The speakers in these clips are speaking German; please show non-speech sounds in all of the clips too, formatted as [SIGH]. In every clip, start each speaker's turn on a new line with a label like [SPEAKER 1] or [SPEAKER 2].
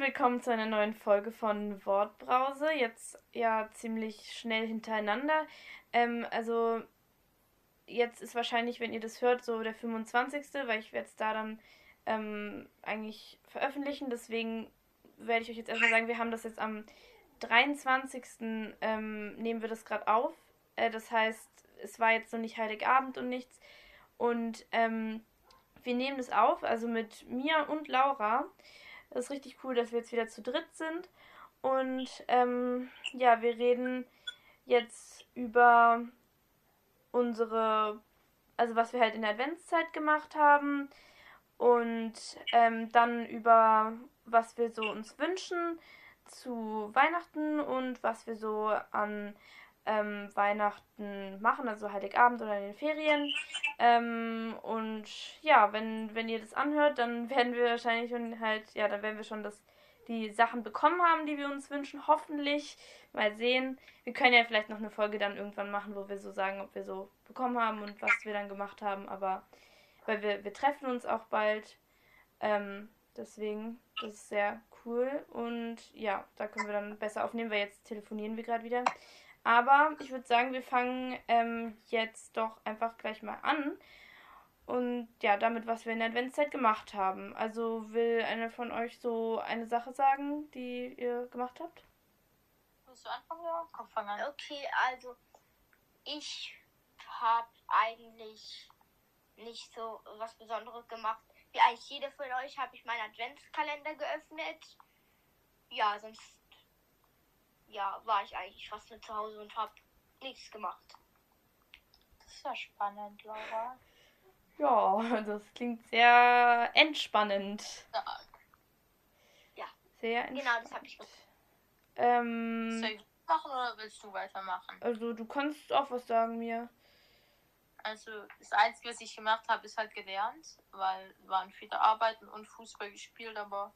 [SPEAKER 1] willkommen zu einer neuen Folge von Wortbrause. Jetzt ja ziemlich schnell hintereinander. Ähm, also jetzt ist wahrscheinlich, wenn ihr das hört, so der 25., weil ich werde es da dann ähm, eigentlich veröffentlichen. Deswegen werde ich euch jetzt erstmal sagen, wir haben das jetzt am 23. Ähm, nehmen wir das gerade auf. Äh, das heißt, es war jetzt noch nicht Heiligabend und nichts. Und ähm, wir nehmen das auf, also mit mir und Laura. Das ist richtig cool, dass wir jetzt wieder zu dritt sind. Und ähm, ja, wir reden jetzt über unsere, also was wir halt in der Adventszeit gemacht haben. Und ähm, dann über was wir so uns wünschen zu Weihnachten und was wir so an ähm, Weihnachten machen, also Heiligabend oder in den Ferien. Ähm, und ja, wenn, wenn ihr das anhört, dann [LAUGHS] werden wir wahrscheinlich schon halt, ja, dann werden wir schon das, die Sachen bekommen haben, die wir uns wünschen. Hoffentlich. Mal sehen. Wir können ja vielleicht noch eine Folge dann irgendwann machen, wo wir so sagen, ob wir so bekommen haben und was wir dann gemacht haben. Aber weil wir, wir treffen uns auch bald. Ähm, deswegen, das ist sehr cool. Und ja, da können wir dann besser aufnehmen, weil jetzt telefonieren wir gerade wieder. Aber ich würde sagen, wir fangen ähm, jetzt doch einfach gleich mal an. Und ja, damit, was wir in der Adventszeit gemacht haben. Also will einer von euch so eine Sache sagen, die ihr gemacht habt?
[SPEAKER 2] Willst du anfangen, ja? Komm, fang an.
[SPEAKER 3] Okay, also ich habe eigentlich nicht so was Besonderes gemacht. Wie eigentlich jede von euch habe ich meinen Adventskalender geöffnet. Ja, sonst ja, war ich eigentlich fast nur zu Hause und habe nichts gemacht.
[SPEAKER 2] Das ist ja spannend, Laura.
[SPEAKER 1] Ja, das klingt sehr entspannend.
[SPEAKER 3] Ja.
[SPEAKER 1] Sehr entspannend.
[SPEAKER 3] Genau, das habe ich gemacht.
[SPEAKER 1] Ähm,
[SPEAKER 2] Soll ich machen oder willst du weitermachen?
[SPEAKER 1] also du kannst auch was sagen mir.
[SPEAKER 2] Also das Einzige, was ich gemacht habe, ist halt gelernt, weil wir waren viele Arbeiten und Fußball gespielt, aber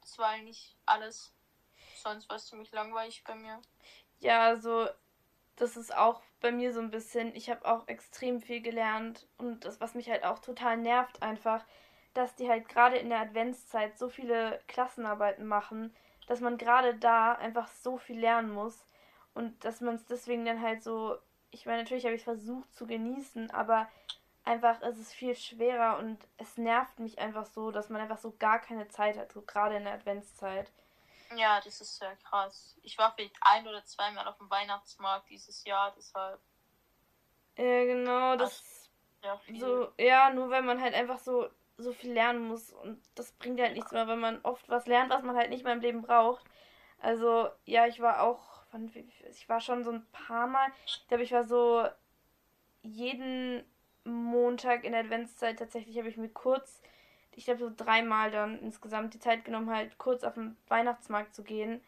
[SPEAKER 2] das war eigentlich alles. Sonst war es ziemlich langweilig bei mir.
[SPEAKER 1] Ja, also das ist auch bei mir so ein bisschen, ich habe auch extrem viel gelernt und das, was mich halt auch total nervt einfach, dass die halt gerade in der Adventszeit so viele Klassenarbeiten machen, dass man gerade da einfach so viel lernen muss und dass man es deswegen dann halt so, ich meine, natürlich habe ich versucht zu genießen, aber einfach ist es viel schwerer und es nervt mich einfach so, dass man einfach so gar keine Zeit hat, so gerade in der Adventszeit.
[SPEAKER 2] Ja, das ist sehr krass. Ich war vielleicht ein oder zweimal auf dem Weihnachtsmarkt dieses Jahr, deshalb
[SPEAKER 1] Ja, genau, das
[SPEAKER 2] ja
[SPEAKER 1] so, ja, nur weil man halt einfach so, so viel lernen muss und das bringt halt nichts mehr, wenn man oft was lernt, was man halt nicht mehr im Leben braucht. Also, ja, ich war auch, ich war schon so ein paar Mal, ich glaube, ich war so jeden Montag in der Adventszeit tatsächlich, habe ich mir kurz, ich glaube, so dreimal dann insgesamt die Zeit genommen, halt kurz auf den Weihnachtsmarkt zu gehen.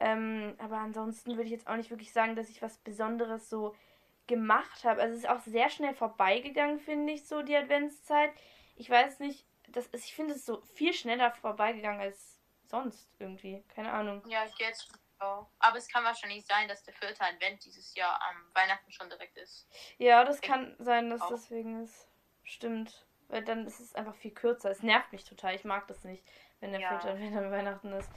[SPEAKER 1] Ähm, aber ansonsten würde ich jetzt auch nicht wirklich sagen, dass ich was Besonderes so gemacht habe. Also es ist auch sehr schnell vorbeigegangen, finde ich, so die Adventszeit. Ich weiß nicht, das ist, ich finde es so viel schneller vorbeigegangen als sonst irgendwie. Keine Ahnung.
[SPEAKER 2] Ja, jetzt auch. Aber es kann wahrscheinlich sein, dass der vierte Advent dieses Jahr am Weihnachten schon direkt ist.
[SPEAKER 1] Ja, das kann sein, dass
[SPEAKER 2] auch.
[SPEAKER 1] deswegen ist. Stimmt. Weil dann ist es einfach viel kürzer. Es nervt mich total. Ich mag das nicht, wenn der
[SPEAKER 2] Ja.
[SPEAKER 1] Advent [LAUGHS] an Weihnachten ist.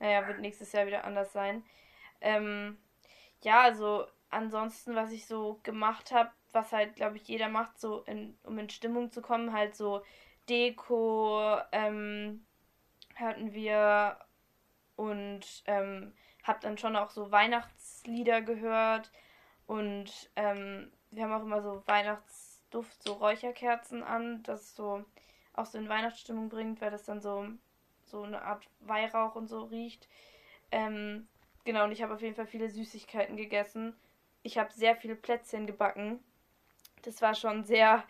[SPEAKER 1] Naja, wird nächstes Jahr wieder anders sein. Ähm, ja, also ansonsten, was ich so gemacht habe, was halt, glaube ich, jeder macht, so in, um in Stimmung zu kommen, halt so Deko, ähm, hatten wir und ähm, hab dann schon auch so Weihnachtslieder gehört und ähm, wir haben auch immer so Weihnachtsduft, so Räucherkerzen an, das so auch so in Weihnachtsstimmung bringt, weil das dann so so eine Art Weihrauch und so riecht. Ähm, genau, und ich habe auf jeden Fall viele Süßigkeiten gegessen. Ich habe sehr viele Plätzchen gebacken. Das war schon sehr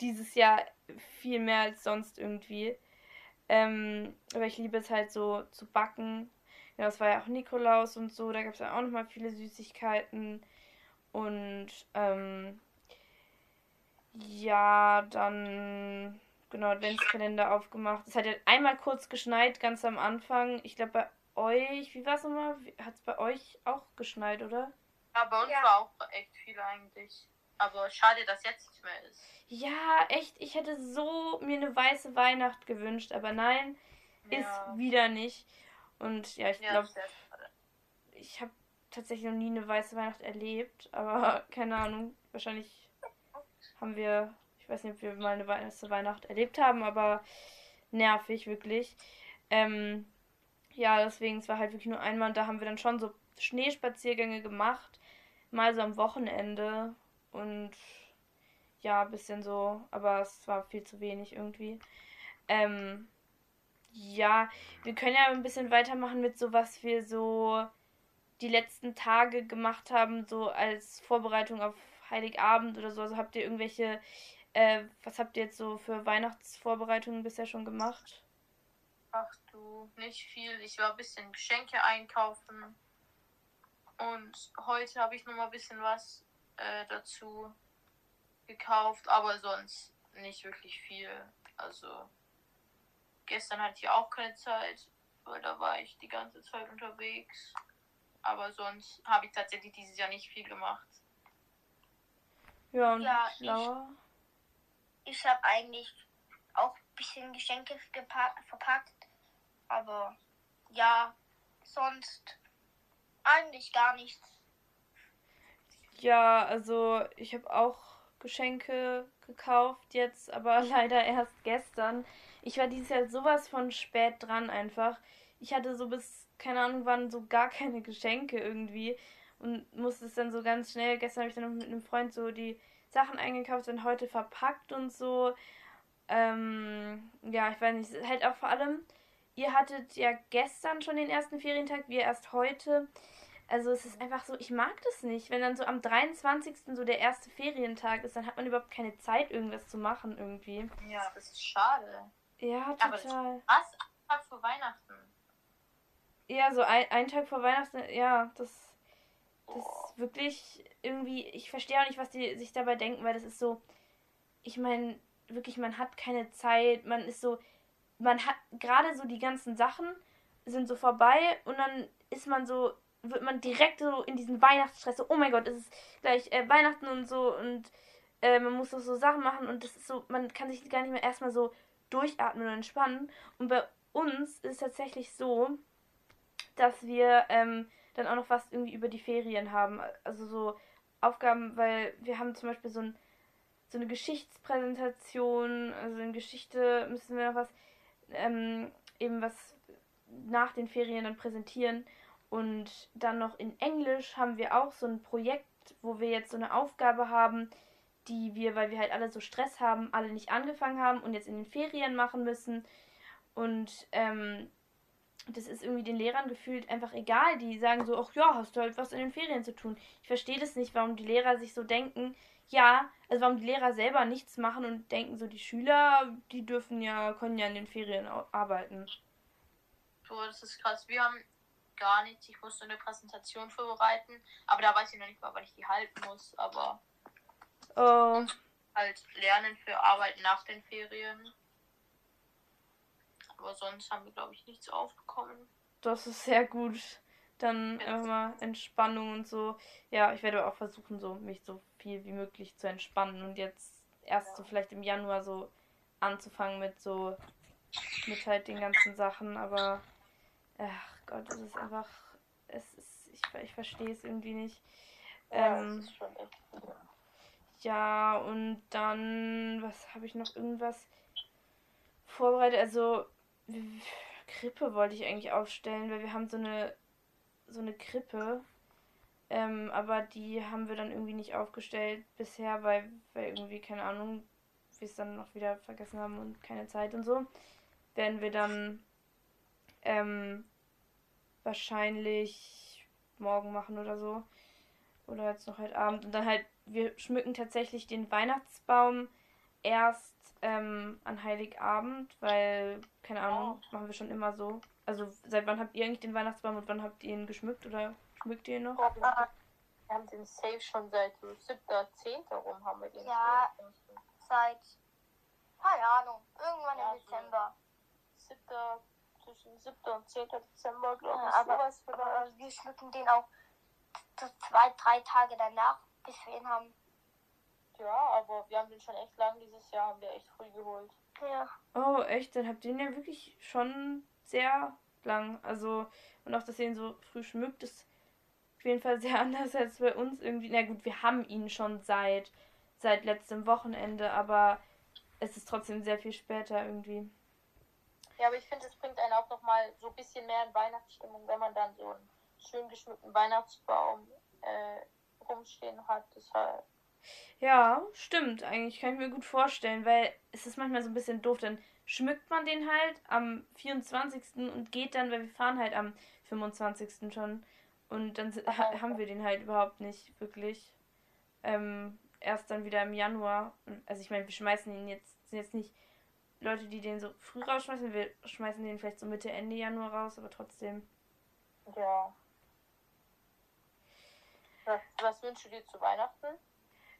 [SPEAKER 1] dieses Jahr viel mehr als sonst irgendwie. Ähm, aber ich liebe es halt so zu backen. Ja, das war ja auch Nikolaus und so. Da gab es ja auch nochmal viele Süßigkeiten. Und ähm, ja, dann genau Adventskalender aufgemacht. Es hat ja einmal kurz geschneit, ganz am Anfang. Ich glaube bei euch, wie war es nochmal? Hat es bei euch auch geschneit, oder?
[SPEAKER 2] Ja, bei uns
[SPEAKER 3] Ja.
[SPEAKER 2] war auch echt viel eigentlich. Aber schade, dass jetzt nicht mehr ist.
[SPEAKER 1] Ja, echt, ich hätte so mir eine weiße Weihnacht gewünscht, aber nein,
[SPEAKER 2] Ja.
[SPEAKER 1] ist wieder nicht. Und ja, ich glaube, ich habe tatsächlich noch nie eine weiße Weihnacht erlebt, aber [LAUGHS] keine Ahnung, wahrscheinlich haben wir, ich weiß nicht, ob wir mal eine weiße Weihnacht erlebt haben, aber nervig wirklich. Ähm, ja, deswegen, es war halt wirklich nur einmal und da haben wir dann schon so Schneespaziergänge gemacht, mal so am Wochenende und ja, ein bisschen so, aber es war viel zu wenig irgendwie. Ähm, ja, wir können ja ein bisschen weitermachen mit so, was wir so die letzten Tage gemacht haben, so als Vorbereitung auf Heiligabend oder so. Also habt ihr irgendwelche, äh, was habt ihr jetzt so für Weihnachtsvorbereitungen bisher schon gemacht?
[SPEAKER 2] Ach du, nicht viel. Ich war ein bisschen Geschenke einkaufen. Und heute habe ich noch mal ein bisschen was äh, dazu gekauft, aber sonst nicht wirklich viel. Also gestern hatte ich auch keine Zeit, weil da war ich die ganze Zeit unterwegs. Aber sonst habe ich tatsächlich dieses Jahr nicht viel gemacht.
[SPEAKER 1] Ja, und
[SPEAKER 3] Ja,
[SPEAKER 1] Laura?
[SPEAKER 3] Ich habe eigentlich auch ein bisschen Geschenke verpackt. Aber ja, sonst eigentlich gar nichts.
[SPEAKER 1] Ja, also ich habe auch Geschenke gekauft jetzt, aber [LAUGHS] leider erst gestern. Ich war dieses Jahr sowas von spät dran einfach. Ich hatte so bis, keine Ahnung wann, so gar keine Geschenke irgendwie und musste es dann so ganz schnell. Gestern habe ich dann noch mit einem Freund so die Sachen eingekauft und heute verpackt und so. Ähm, ja, ich weiß nicht, halt auch vor allem, ihr hattet ja gestern schon den ersten Ferientag, wir erst heute. Also es ist einfach so, ich mag das nicht. Wenn dann so am 23. so der erste Ferientag ist, dann hat man überhaupt keine Zeit, irgendwas zu machen irgendwie.
[SPEAKER 2] Ja, das ist schade.
[SPEAKER 1] Ja, total.
[SPEAKER 2] Was? Tag vor Weihnachten.
[SPEAKER 1] Ja, so ein, ein Tag vor Weihnachten, ja, das, das ist wirklich irgendwie, ich verstehe auch nicht, was die sich dabei denken, weil das ist so, ich meine, wirklich, man hat keine Zeit, man ist so, man hat gerade so die ganzen Sachen sind so vorbei und dann ist man so, wird man direkt so in diesen Weihnachtsstress, so, oh mein Gott, es ist gleich äh, Weihnachten und so und äh, man muss doch so Sachen machen und das ist so, man kann sich gar nicht mehr erstmal so durchatmen und entspannen. Und bei uns ist es tatsächlich so, dass wir ähm, dann auch noch was irgendwie über die Ferien haben. Also so Aufgaben, weil wir haben zum Beispiel so, ein, so eine Geschichtspräsentation, also in Geschichte müssen wir noch was, ähm, eben was nach den Ferien dann präsentieren. Und dann noch in Englisch haben wir auch so ein Projekt, wo wir jetzt so eine Aufgabe haben, die wir, weil wir halt alle so Stress haben, alle nicht angefangen haben und jetzt in den Ferien machen müssen. Und ähm, das ist irgendwie den Lehrern gefühlt einfach egal. Die sagen so, ach ja, hast du halt was in den Ferien zu tun. Ich verstehe das nicht, warum die Lehrer sich so denken, ja, also warum die Lehrer selber nichts machen und denken so, die Schüler, die dürfen ja, können ja in den Ferien arbeiten.
[SPEAKER 2] So, das ist krass. Wir haben gar nichts. Ich musste eine Präsentation vorbereiten. Aber da weiß ich noch nicht mal, wann ich die halten muss. Aber
[SPEAKER 1] Oh,
[SPEAKER 2] halt lernen für Arbeit nach den Ferien. Aber sonst haben wir, glaube ich, nichts aufbekommen.
[SPEAKER 1] das ist sehr gut. Dann einfach mal Entspannung und so. Ja, ich werde auch versuchen, so mich so viel wie möglich zu entspannen und jetzt erst so vielleicht im Januar so anzufangen mit so mit halt den ganzen Sachen, aber ach Gott, es ist einfach es ist ich, ich verstehe es irgendwie nicht. Ähm, ja, und dann, was habe ich noch irgendwas vorbereitet? Also, Krippe wollte ich eigentlich aufstellen, weil wir haben so eine, so eine Krippe. Ähm, aber die haben wir dann irgendwie nicht aufgestellt bisher, weil, weil irgendwie, keine Ahnung, wir es dann noch wieder vergessen haben und keine Zeit und so. Werden wir dann ähm, wahrscheinlich morgen machen oder so. Oder jetzt noch heute Abend. Und dann halt, wir schmücken tatsächlich den Weihnachtsbaum erst ähm, an Heiligabend, weil, keine Ahnung, machen wir schon immer so. Also seit wann habt ihr eigentlich den Weihnachtsbaum und wann habt ihr ihn geschmückt oder schmückt ihr ihn noch?
[SPEAKER 2] Wir haben den Safe schon seit so 7. 10. rum haben wir den.
[SPEAKER 3] Ja.
[SPEAKER 2] schon.
[SPEAKER 3] Seit, keine Ahnung, irgendwann
[SPEAKER 2] Ja,
[SPEAKER 3] im
[SPEAKER 2] so.
[SPEAKER 3] Dezember.
[SPEAKER 2] 7. zwischen 7. und 10. Dezember, glaube
[SPEAKER 3] Ja,
[SPEAKER 2] ich.
[SPEAKER 3] aber,
[SPEAKER 2] sowas vielleicht.
[SPEAKER 3] aber wir schmücken den auch so zwei, drei Tage danach, bis wir ihn haben.
[SPEAKER 2] Ja, aber wir haben den schon echt lang dieses Jahr, haben wir echt früh geholt.
[SPEAKER 3] Ja.
[SPEAKER 1] Oh, echt? Dann habt ihr ihn ja wirklich schon sehr lang. Also, und auch, dass ihr ihn so früh schmückt, ist auf jeden Fall sehr [LAUGHS] anders als bei uns irgendwie. Na gut, wir haben ihn schon seit, seit letztem Wochenende, aber es ist trotzdem sehr viel später irgendwie.
[SPEAKER 2] Ja, aber ich finde, es bringt einen auch nochmal so ein bisschen mehr in Weihnachtsstimmung, wenn man dann so einen schön geschmückten Weihnachtsbaum äh, rumstehen hat. Deshalb.
[SPEAKER 1] Ja, stimmt. Eigentlich kann ich mir gut vorstellen, weil es ist manchmal so ein bisschen doof. Dann schmückt man den halt am 24. und geht dann, weil wir fahren halt am 25. schon. Und dann ha haben wir den halt überhaupt nicht wirklich. Ähm, erst dann wieder im Januar. Also ich meine, wir schmeißen ihn jetzt, sind jetzt nicht Leute, die den so früh rausschmeißen. Wir schmeißen den vielleicht so Mitte, Ende Januar raus, aber trotzdem.
[SPEAKER 2] Ja. Was, was wünschst du dir zu Weihnachten?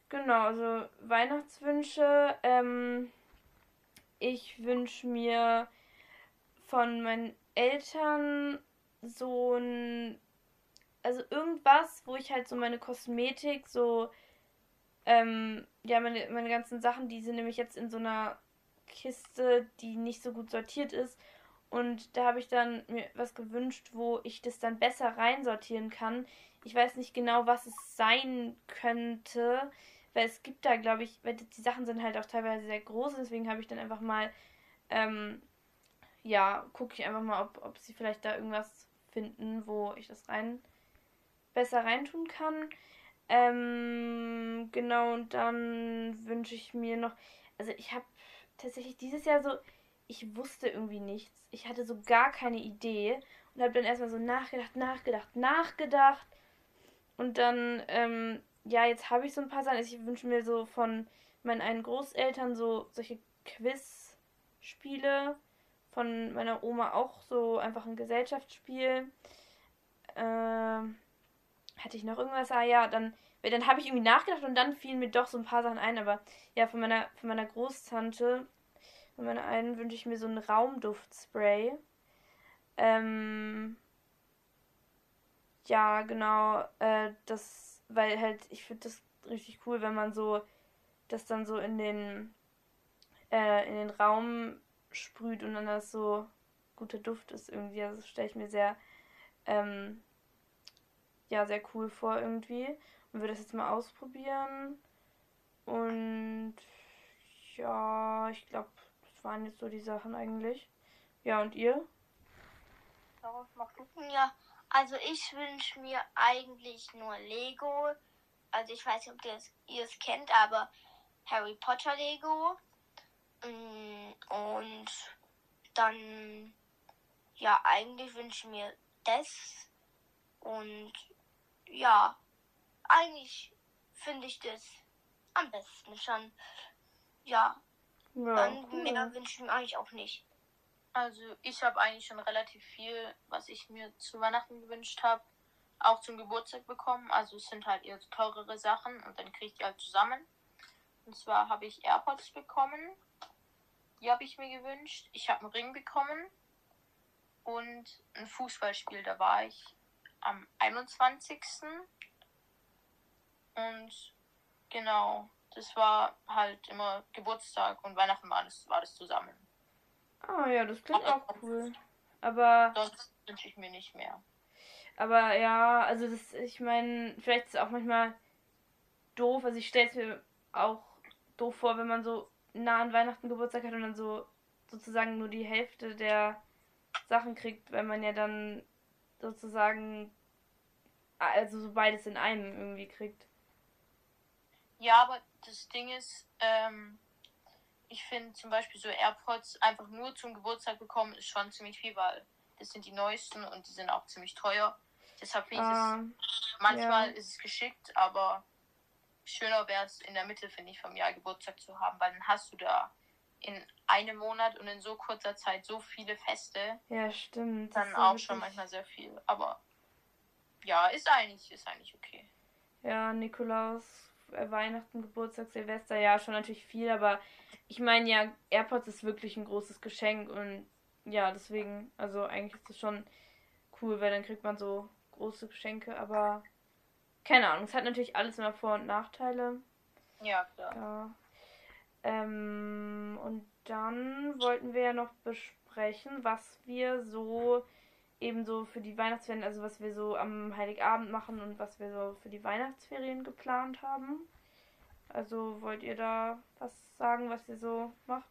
[SPEAKER 1] Genau, also Weihnachtswünsche. Ähm, ich wünsche mir von meinen Eltern so ein. Also irgendwas, wo ich halt so meine Kosmetik, so. Ähm, ja, meine, meine ganzen Sachen, die sind nämlich jetzt in so einer Kiste, die nicht so gut sortiert ist. Und da habe ich dann mir was gewünscht, wo ich das dann besser reinsortieren kann. Ich weiß nicht genau, was es sein könnte, weil es gibt da, glaube ich, weil die Sachen sind halt auch teilweise sehr groß, deswegen habe ich dann einfach mal, ähm, ja, gucke ich einfach mal, ob, ob sie vielleicht da irgendwas finden, wo ich das rein besser reintun kann. Ähm, genau, und dann wünsche ich mir noch, also ich habe tatsächlich dieses Jahr so, ich wusste irgendwie nichts. Ich hatte so gar keine Idee und habe dann erstmal so nachgedacht, nachgedacht, nachgedacht. Und dann, ähm, ja, jetzt habe ich so ein paar Sachen. Also ich wünsche mir so von meinen einen Großeltern so solche Quiz-Spiele. Von meiner Oma auch so einfach ein Gesellschaftsspiel. Ähm, hatte ich noch irgendwas? Ah ja, dann, dann habe ich irgendwie nachgedacht und dann fielen mir doch so ein paar Sachen ein. Aber ja, von meiner, von meiner Großtante von meiner einen wünsche ich mir so ein Raumduftspray. Ähm, ja, genau. Äh, das, weil halt, ich finde das richtig cool, wenn man so das dann so in den äh, in den Raum sprüht und dann das so guter Duft ist irgendwie. Also stelle ich mir sehr ähm, ja sehr cool vor irgendwie und würde das jetzt mal ausprobieren und ja, ich glaube waren jetzt so die Sachen eigentlich. Ja, und ihr?
[SPEAKER 3] Ja, also ich wünsche mir eigentlich nur Lego. Also ich weiß nicht, ob ihr es kennt, aber Harry Potter Lego. Mm, und dann, ja, eigentlich wünsche ich mir das. Und ja, eigentlich finde ich das am besten schon. Ja, ja, Dann cool. mehr wünsche ich mir eigentlich auch nicht.
[SPEAKER 2] Also ich habe eigentlich schon relativ viel, was ich mir zu Weihnachten gewünscht habe, auch zum Geburtstag bekommen. Also es sind halt eher teurere Sachen und dann kriege ich die halt zusammen. Und zwar habe ich AirPods bekommen. Die habe ich mir gewünscht. Ich habe einen Ring bekommen. Und ein Fußballspiel, da war ich am 21. Und genau, das war halt immer Geburtstag und Weihnachten war das, war das zusammen.
[SPEAKER 1] Ah ja, das klingt aber auch cool. Aber.
[SPEAKER 2] Sonst wünsche ich mir nicht mehr.
[SPEAKER 1] Aber ja, also das, ich meine, vielleicht ist es auch manchmal doof. Also ich stelle es mir auch doof vor, wenn man so nah an Weihnachten Geburtstag hat und dann so sozusagen nur die Hälfte der Sachen kriegt, weil man ja dann sozusagen also so beides in einem irgendwie kriegt.
[SPEAKER 2] Ja, aber das Ding ist, ähm, ich finde zum Beispiel so AirPods einfach nur zum Geburtstag bekommen, ist schon ziemlich viel, weil das sind die neuesten und die sind auch ziemlich teuer. Deshalb finde ich uh, es, manchmal ja. ist es geschickt, aber schöner wäre es in der Mitte, finde ich, vom Jahr Geburtstag zu haben, weil dann hast du da in einem Monat und in so kurzer Zeit so viele Feste.
[SPEAKER 1] Ja, stimmt.
[SPEAKER 2] Dann auch schon manchmal sehr viel. Aber ja, ist eigentlich, ist eigentlich okay.
[SPEAKER 1] Ja, Nikolaus Weihnachten, Geburtstag, Silvester, ja, schon natürlich viel, aber ich meine ja, AirPods ist wirklich ein großes Geschenk und ja, deswegen, also eigentlich ist es schon cool, weil dann kriegt man so große Geschenke, aber keine Ahnung, es hat natürlich alles immer Vor- und Nachteile.
[SPEAKER 2] Ja, klar.
[SPEAKER 1] Ja. Ähm, und dann wollten wir ja noch besprechen, was wir so ebenso für die Weihnachtsferien, also was wir so am Heiligabend machen und was wir so für die Weihnachtsferien geplant haben. Also wollt ihr da was sagen, was ihr so macht?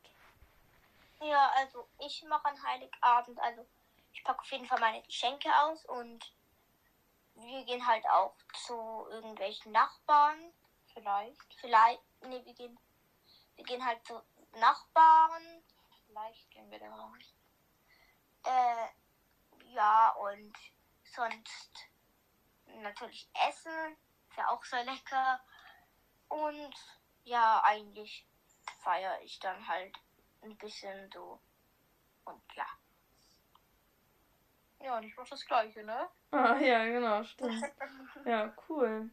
[SPEAKER 3] Ja, also ich mache an Heiligabend, also ich packe auf jeden Fall meine Geschenke aus und wir gehen halt auch zu irgendwelchen Nachbarn.
[SPEAKER 2] Vielleicht.
[SPEAKER 3] Vielleicht, nee, wir gehen, wir gehen halt zu Nachbarn.
[SPEAKER 2] Vielleicht gehen wir da mal.
[SPEAKER 3] Äh, ja, und sonst natürlich Essen. Ist ja auch sehr lecker. Und ja, eigentlich feiere ich dann halt ein bisschen so. Und ja.
[SPEAKER 2] Ja, und ich mach das gleiche, ne? [LAUGHS]
[SPEAKER 1] Ah, ja, genau, stimmt. [LAUGHS] Ja, cool.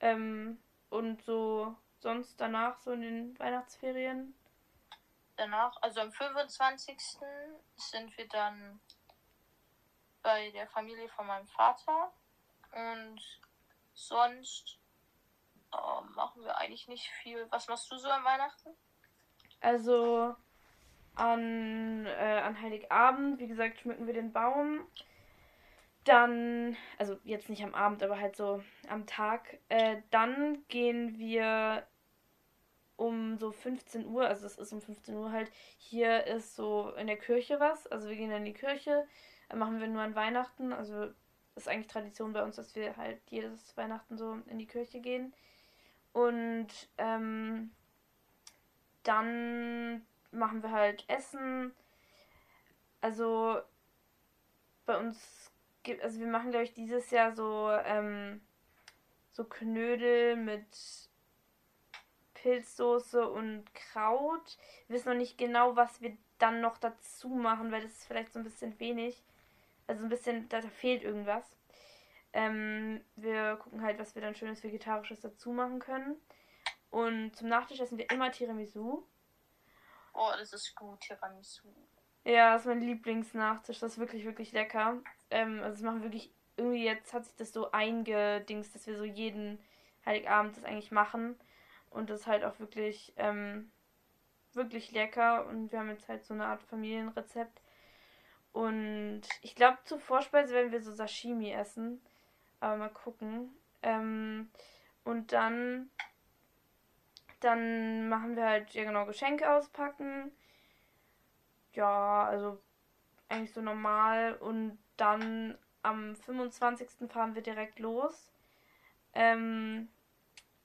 [SPEAKER 1] Ähm, und so sonst danach, so in den Weihnachtsferien?
[SPEAKER 2] Danach, also am 25. sind wir dann bei der Familie von meinem Vater. Und sonst äh, machen wir eigentlich nicht viel. Was machst du so an Weihnachten?
[SPEAKER 1] Also an, äh, an Heiligabend, wie gesagt, schmücken wir den Baum. Dann, also jetzt nicht am Abend, aber halt so am Tag. Äh, dann gehen wir um so 15 Uhr, also es ist um 15 Uhr halt, hier ist so in der Kirche was. Also wir gehen dann in die Kirche, machen wir nur an Weihnachten. Also ist eigentlich Tradition bei uns, dass wir halt jedes Weihnachten so in die Kirche gehen. Und ähm, dann machen wir halt Essen. Also bei uns gibt, also wir machen glaube ich dieses Jahr so ähm, so Knödel mit Pilzsoße und Kraut. Wir wissen noch nicht genau, was wir dann noch dazu machen, weil das ist vielleicht so ein bisschen wenig. Also ein bisschen, da fehlt irgendwas. Ähm, wir gucken halt, was wir dann schönes Vegetarisches dazu machen können. Und zum Nachtisch essen wir immer Tiramisu.
[SPEAKER 2] Oh, das ist gut, Tiramisu.
[SPEAKER 1] Ja, das ist mein Lieblingsnachtisch. Das ist wirklich, wirklich lecker. Ähm, also das machen wir wirklich, irgendwie jetzt hat sich das so eingedingst, dass wir so jeden Heiligabend das eigentlich machen. Und das ist halt auch wirklich, ähm, wirklich lecker. Und wir haben jetzt halt so eine Art Familienrezept. Und ich glaube, zur Vorspeise werden wir so Sashimi essen. Aber mal gucken. Ähm, und dann dann machen wir halt, ja genau, Geschenke auspacken. Ja, also eigentlich so normal. Und dann am 25. fahren wir direkt los. Ähm,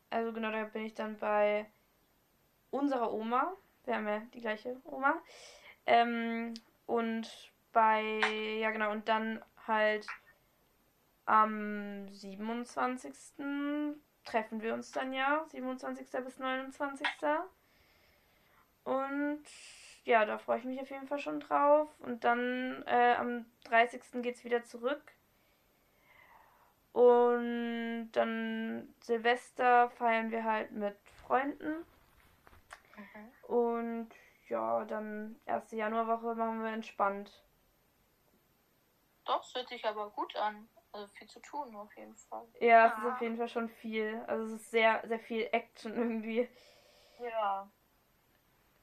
[SPEAKER 1] also genau, da bin ich dann bei unserer Oma. Wir haben ja die gleiche Oma. Ähm, und bei, ja genau, und dann halt am 27 treffen wir uns dann ja, 27. bis 29. Und ja, da freue ich mich auf jeden Fall schon drauf. Und dann äh, am 30. geht es wieder zurück. Und dann Silvester feiern wir halt mit Freunden.
[SPEAKER 2] Mhm.
[SPEAKER 1] Und ja, dann erste Januarwoche machen wir entspannt.
[SPEAKER 2] Doch, es hört sich aber gut an. Also viel zu tun auf jeden Fall.
[SPEAKER 1] Ja, es ist auf jeden Fall schon viel. Also es ist sehr, sehr viel Action irgendwie.
[SPEAKER 2] Ja.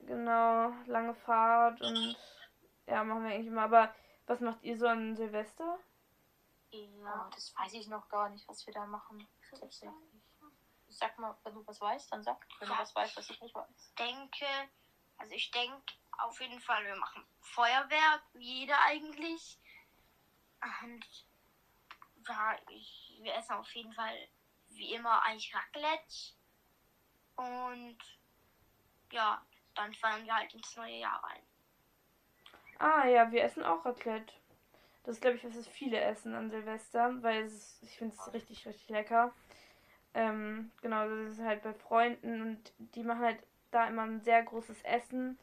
[SPEAKER 1] Genau, lange Fahrt und ja, machen wir eigentlich immer. Aber was macht ihr so an Silvester?
[SPEAKER 2] Ja, das weiß ich noch gar nicht, was wir da machen. Tatsächlich. Sag mal, wenn du was weißt, dann sag. Wenn du was weißt, was ich nicht weiß.
[SPEAKER 3] Ich denke, also ich denke auf jeden Fall, wir machen Feuerwerk, wie jeder eigentlich. Und ja, ich, wir essen auf jeden Fall wie immer eigentlich Raclette. Und ja, dann fallen wir halt ins neue Jahr rein.
[SPEAKER 1] Ah ja, wir essen auch Raclette. Das glaube ich, was es viele essen an Silvester, weil ist, ich finde es richtig, richtig lecker. Ähm, genau, das ist halt bei Freunden und die machen halt da immer ein sehr großes Essen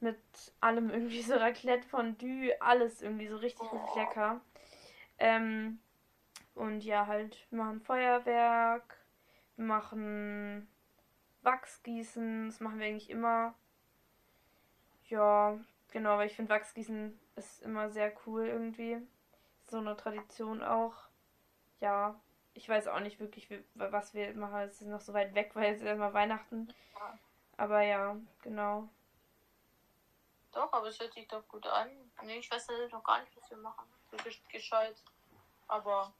[SPEAKER 1] mit allem irgendwie so Raclette, Fondue, alles irgendwie so richtig, richtig lecker. Ähm, und ja, halt, wir machen Feuerwerk, wir machen Wachsgießen, das machen wir eigentlich immer. Ja, genau, weil ich finde Wachsgießen ist immer sehr cool irgendwie. So eine Tradition auch. Ja, ich weiß auch nicht wirklich, was wir machen. Es ist noch so weit weg, weil es ist erstmal Weihnachten. Aber ja, genau.
[SPEAKER 2] Doch, aber es hört sich doch gut an. Nee, ich weiß halt noch gar nicht, was wir machen. So gesch- gescheit. Aber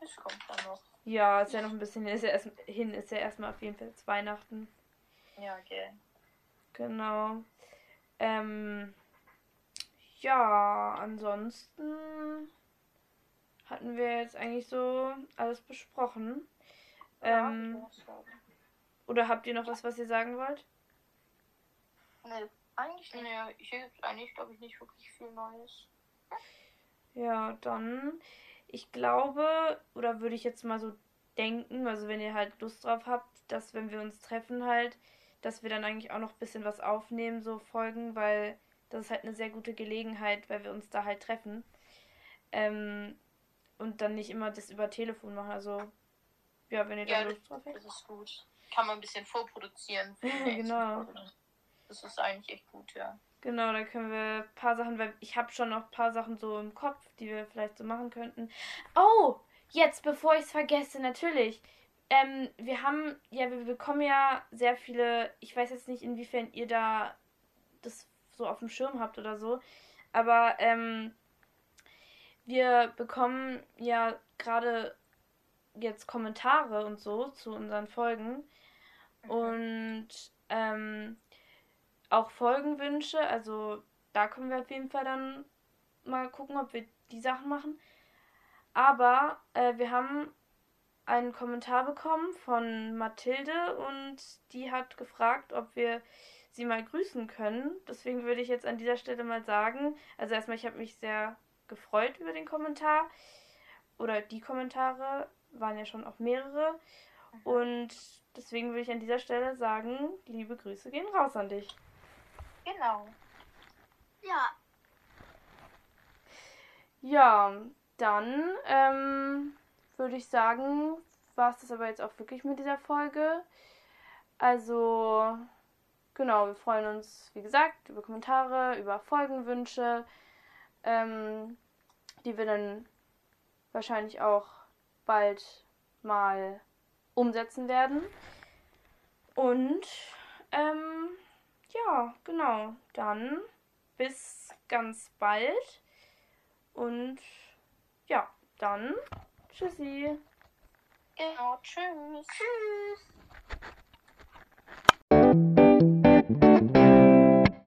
[SPEAKER 2] es kommt dann noch.
[SPEAKER 1] Ja, ist ja noch ein bisschen hin. Ist ja erst, hin ist ja erstmal auf jeden Fall jetzt Weihnachten.
[SPEAKER 2] Ja, gell.
[SPEAKER 1] Genau. Ähm, ja, ansonsten hatten wir jetzt eigentlich so alles besprochen.
[SPEAKER 2] Ja,
[SPEAKER 1] Ähm,
[SPEAKER 2] sagen.
[SPEAKER 1] oder habt ihr noch was, was ihr sagen wollt?
[SPEAKER 3] Nö, eigentlich nicht.
[SPEAKER 2] Nee, hier gibt es eigentlich, glaube ich, nicht wirklich viel Neues.
[SPEAKER 1] Ja, dann, ich glaube, oder würde ich jetzt mal so denken, also wenn ihr halt Lust drauf habt, dass wenn wir uns treffen halt, dass wir dann eigentlich auch noch ein bisschen was aufnehmen, so Folgen, weil das ist halt eine sehr gute Gelegenheit, weil wir uns da halt treffen. Ähm, und dann nicht immer das über Telefon machen. Also, ja, wenn ihr da
[SPEAKER 2] Ja,
[SPEAKER 1] Lust drauf habt.
[SPEAKER 2] Das ist gut. Kann man ein bisschen vorproduzieren. [LAUGHS]
[SPEAKER 1] genau.
[SPEAKER 2] Folge. Das ist eigentlich echt gut, ja.
[SPEAKER 1] Genau, da können wir ein paar Sachen, weil ich habe schon noch ein paar Sachen so im Kopf, die wir vielleicht so machen könnten. Oh, jetzt, bevor ich es vergesse, natürlich. Ähm, wir haben, ja, wir bekommen ja sehr viele, ich weiß jetzt nicht, inwiefern ihr da das so auf dem Schirm habt oder so, aber ähm, wir bekommen ja gerade jetzt Kommentare und so zu unseren Folgen und ähm, auch Folgenwünsche. Also da können wir auf jeden Fall dann mal gucken, ob wir die Sachen machen. Aber äh, wir haben einen Kommentar bekommen von Mathilde und die hat gefragt, ob wir sie mal grüßen können. Deswegen würde ich jetzt an dieser Stelle mal sagen, also erstmal, ich habe mich sehr gefreut über den Kommentar. Oder die Kommentare waren ja schon auch mehrere. Und deswegen würde ich an dieser Stelle sagen, liebe Grüße gehen raus an dich.
[SPEAKER 2] Genau.
[SPEAKER 3] Ja,
[SPEAKER 1] Ja, dann ähm, würde ich sagen, war es das aber jetzt auch wirklich mit dieser Folge. Also, genau, wir freuen uns, wie gesagt, über Kommentare, über Folgenwünsche, ähm, die wir dann wahrscheinlich auch bald mal umsetzen werden. Und, ähm, ja, genau, dann bis ganz bald. Und ja, dann tschüssi.
[SPEAKER 2] Genau. Tschüss.
[SPEAKER 3] tschüss.